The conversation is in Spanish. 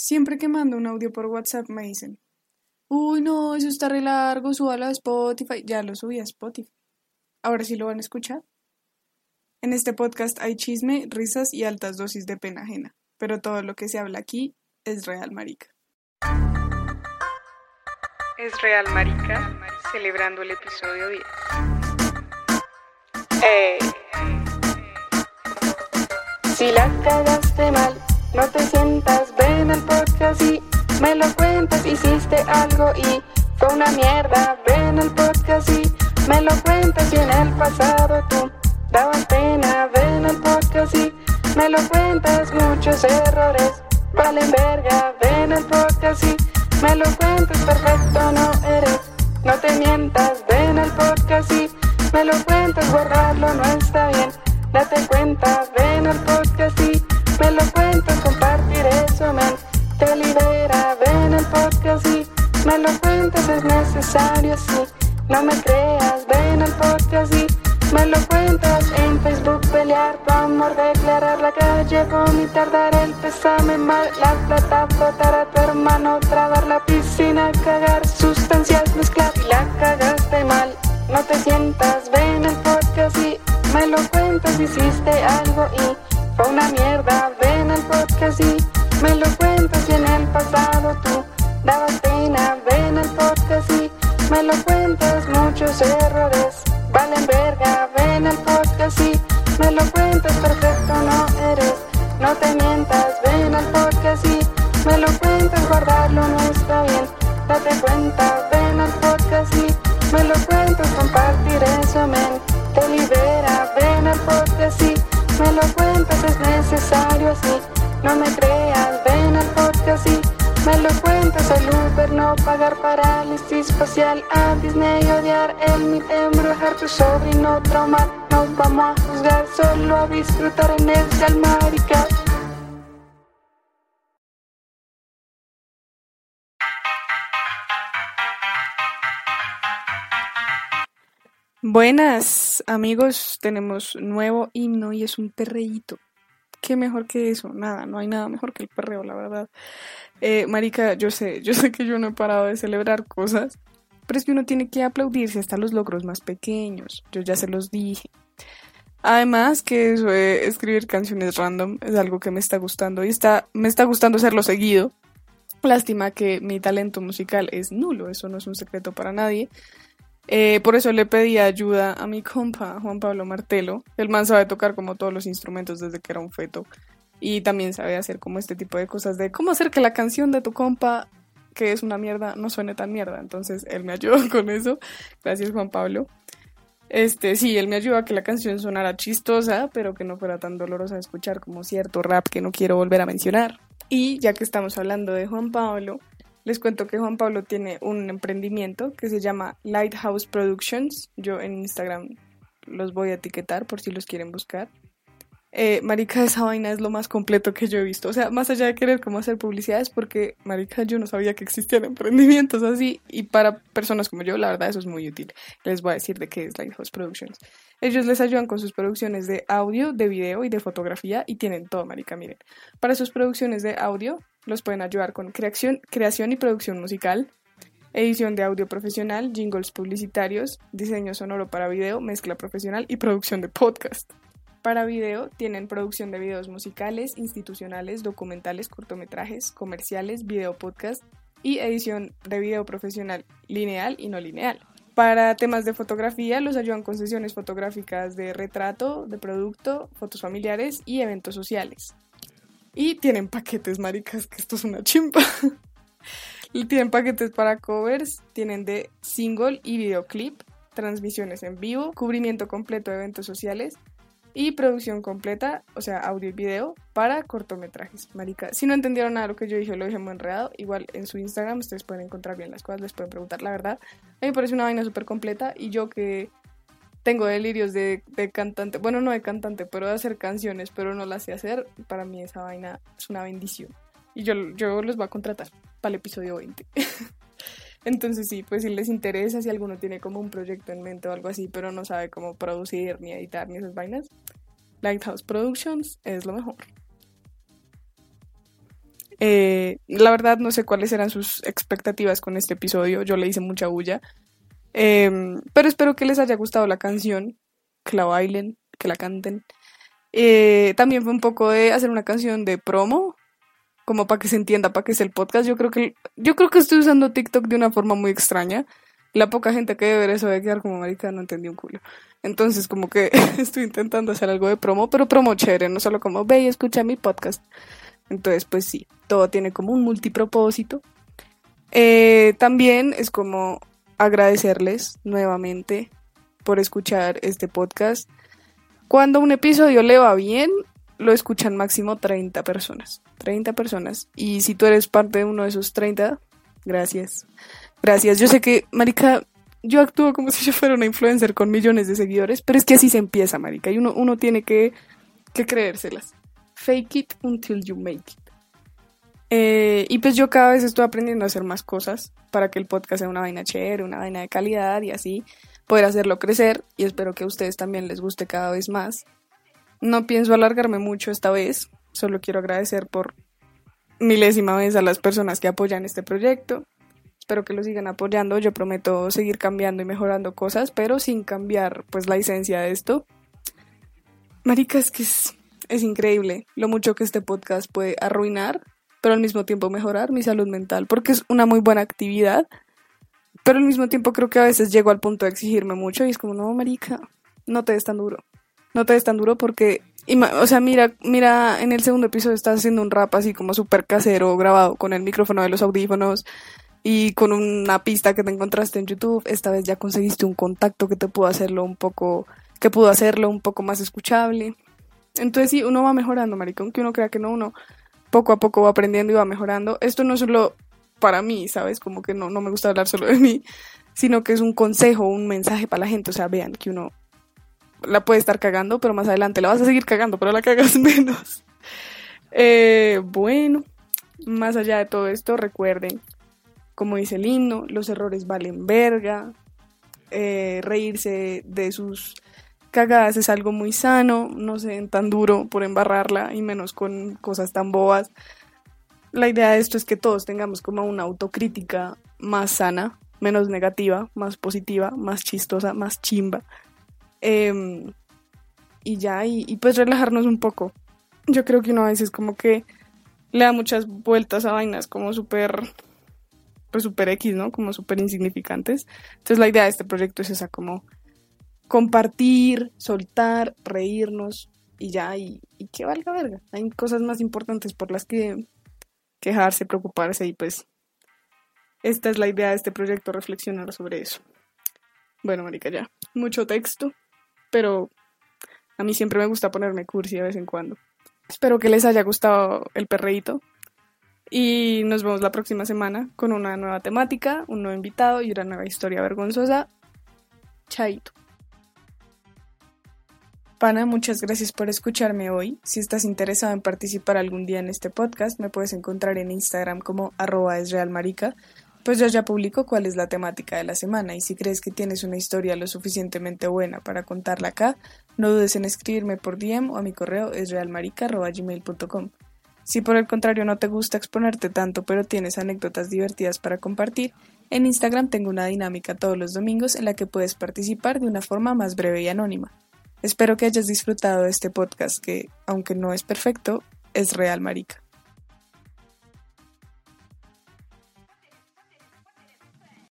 Siempre que mando un audio por WhatsApp me dicen, uy, no, eso está re largo, súbalo a Spotify. Ya lo subí a Spotify. Ahora sí lo van a escuchar. En este podcast hay chisme, risas y altas dosis de pena ajena, pero todo lo que se habla aquí es real, marica. Es real, marica, celebrando el episodio 10. Ey. Si la cagaste mal, no te sientas, ven al podcast y me lo cuentas. Hiciste algo y fue una mierda. Ven al podcast y me lo cuentas. Y en el pasado tú dabas pena. Ven al podcast y me lo cuentas. Muchos errores valen verga. Ven al podcast y me lo cuentas. Perfecto no eres, no te mientas. Ven al podcast y me lo cuentas. Borrarlo no está bien. Date cuenta, es necesario, sí, no me creas, ven al podcast y me lo cuentas, en Facebook pelear tu amor, declarar la calle, vomitar, dar el pésame mal, la plata, botar a tu hermano, trabar la piscina, cagar sustancias, mezclar. Y la cagaste mal, no te sientas, ven al podcast y me lo cuentas, hiciste algo y fue una mierda. Ven al podcast y me lo cuentas. Y en el pasado tú dabas. Ven al podcast y me lo cuentas, muchos errores valen verga. Ven al podcast y me lo cuentas, perfecto no eres, no te mientas. Ven al podcast y me lo cuentas, guardarlo no está bien. Date cuenta, ven al podcast y me lo cuentas, compartir eso, men, te libera. Ven al podcast y me lo cuentas, es necesario así. No me creas, ven al podcast y me lo cuentas. El Uber no pagar parálisis facial. A Disney odiar el mit embrujar tu sobrino traumar. Nos vamos a juzgar, solo a disfrutar en el marica. Buenas amigos, tenemos nuevo himno y es un perreíto. ¿Qué mejor que eso? Nada, no hay nada mejor que el perreo, la verdad. Eh, marica, yo sé, yo sé que yo no he parado de celebrar cosas, pero es que uno tiene que aplaudirse hasta los logros más pequeños. Yo ya se los dije. Además que eso de escribir canciones random es algo que me está gustando y está, me está gustando hacerlo seguido. Lástima que mi talento musical es nulo, eso no es un secreto para nadie. Eh, por eso le pedí ayuda a mi compa, Juan Pablo Martelo. El man sabe tocar como todos los instrumentos desde que era un feto. Y también sabe hacer como este tipo de cosas de cómo hacer que la canción de tu compa, que es una mierda, no suene tan mierda. Entonces él me ayudó con eso. Gracias Juan Pablo. Este, sí, él me ayudó a que la canción sonara chistosa, pero que no fuera tan dolorosa de escuchar como cierto rap que no quiero volver a mencionar. Y ya que estamos hablando de Juan Pablo, les cuento que Juan Pablo tiene un emprendimiento que se llama Lighthouse Productions. Yo en Instagram los voy a etiquetar por si los quieren buscar. Eh, marica, esa vaina es lo más completo que yo he visto. O sea, más allá de querer cómo hacer publicidades, porque, marica, yo no sabía que existían emprendimientos así. Y para personas como yo, la verdad, eso es muy útil. Les voy a decir de qué es Lighthouse Productions. Ellos les ayudan con sus producciones de audio, de video y de fotografía y tienen todo, marica, miren. Para sus producciones de audio, los pueden ayudar con creación, creación y producción musical, edición de audio profesional, jingles publicitarios, diseño sonoro para video, mezcla profesional y producción de podcast. Para video tienen producción de videos musicales, institucionales, documentales, cortometrajes, comerciales, video podcast y edición de video profesional lineal y no lineal. Para temas de fotografía los ayudan con sesiones fotográficas de retrato, de producto, fotos familiares y eventos sociales. Y tienen paquetes, maricas, que esto es una chimpa. y tienen paquetes para covers, tienen de single y videoclip, transmisiones en vivo, cubrimiento completo de eventos sociales y producción completa, o sea, audio y video para cortometrajes, marica. Si no entendieron nada de lo que yo dije, lo dije muy enredado. Igual en su Instagram ustedes pueden encontrar bien las cosas, les pueden preguntar la verdad. A mí me parece una vaina súper completa y yo que tengo delirios de, cantante, bueno, no de cantante, pero de hacer canciones, pero no las sé hacer, para mí esa vaina es una bendición. Y yo, yo los voy a contratar para el episodio 20. Entonces sí, pues si les interesa, si alguno tiene como un proyecto en mente o algo así, pero no sabe cómo producir, ni editar, ni esas vainas, Lighthouse Productions es lo mejor. Eh, la verdad no sé cuáles eran sus expectativas con este episodio, yo le hice mucha bulla. Em, pero espero que les haya gustado la canción, que la bailen, que la canten. Eh, también fue un poco de hacer una canción de promo, como para que se entienda, para que es el podcast. Yo creo que yo creo que estoy usando TikTok de una forma muy extraña. La poca gente que debe ver eso debe quedar como marica, no entendí un culo. Entonces, como que estoy intentando hacer algo de promo, pero promo chévere, no solo como ve y escucha mi podcast. Entonces, pues sí, todo tiene como un multipropósito. Eh, también es como agradecerles nuevamente por escuchar este podcast. Cuando un episodio le va bien, lo escuchan máximo 30 personas. 30 personas. Y si tú eres parte de uno de esos 30, gracias. Gracias. Yo sé que, Marica, yo actúo como si yo fuera una influencer con millones de seguidores, pero es que así se empieza, Marica. Y uno, uno tiene que, que creérselas. Fake it until you make it. Eh, y pues yo cada vez estoy aprendiendo a hacer más cosas para que el podcast sea una vaina chévere, una vaina de calidad y así poder hacerlo crecer y espero que a ustedes también les guste cada vez más. No pienso alargarme mucho esta vez, solo quiero agradecer por milésima vez a las personas que apoyan este proyecto. Espero que lo sigan apoyando, yo prometo seguir cambiando y mejorando cosas, pero sin cambiar pues la esencia de esto. Marica, es que es, increíble lo mucho que este podcast puede arruinar pero al mismo tiempo mejorar mi salud mental, porque es una muy buena actividad, pero al mismo tiempo creo que a veces llego al punto de exigirme mucho y es como, no, marica, no te des tan duro, no te des tan duro porque, o sea, mira, mira, en el segundo episodio estás haciendo un rap así como súper casero, grabado con el micrófono de los audífonos y con una pista que te encontraste en YouTube, esta vez ya conseguiste un contacto que te pudo hacerlo un poco, que pudo hacerlo un poco más escuchable. Entonces sí, uno va mejorando, marica, aunque uno crea que no, uno poco a poco va aprendiendo y va mejorando. Esto no es solo para mí, ¿sabes? Como que no, no me gusta hablar solo de mí, sino que es un consejo, un mensaje para la gente. O sea, vean que uno la puede estar cagando, pero más adelante la vas a seguir cagando, pero la cagas menos. Eh, bueno, más allá de todo esto, recuerden, como dice el himno, los errores valen verga, eh, reírse de sus cagadas es algo muy sano, no se tan duro por embarrarla y menos con cosas tan bobas. La idea de esto es que todos tengamos como una autocrítica más sana, menos negativa, más positiva, más chistosa, más chimba. Em, y ya, y, pues relajarnos un poco. Yo creo que uno a veces como que le da muchas vueltas a vainas como súper, pues súper X, ¿no? Como súper insignificantes. Entonces la idea de este proyecto es esa, como compartir, soltar, reírnos y ya, y, que valga verga. Hay cosas más importantes por las que quejarse, preocuparse y pues esta es la idea de este proyecto, reflexionar sobre eso. Bueno, marica, ya. Mucho texto, pero a mí siempre me gusta ponerme cursi de vez en cuando. Espero que les haya gustado el perreíto. Y nos vemos la próxima semana con una nueva temática, un nuevo invitado y una nueva historia vergonzosa. Chaito. Pana, muchas gracias por escucharme hoy. Si estás interesado en participar algún día en este podcast, me puedes encontrar en Instagram como arroba esrealmarica, pues yo ya publico cuál es la temática de la semana y si crees que tienes una historia lo suficientemente buena para contarla acá, no dudes en escribirme por DM o a mi correo esrealmarica.gmail.com. Si por el contrario no te gusta exponerte tanto pero tienes anécdotas divertidas para compartir, en Instagram tengo una dinámica todos los domingos en la que puedes participar de una forma más breve y anónima. Espero que hayas disfrutado de este podcast que, aunque no es perfecto, es real, marica.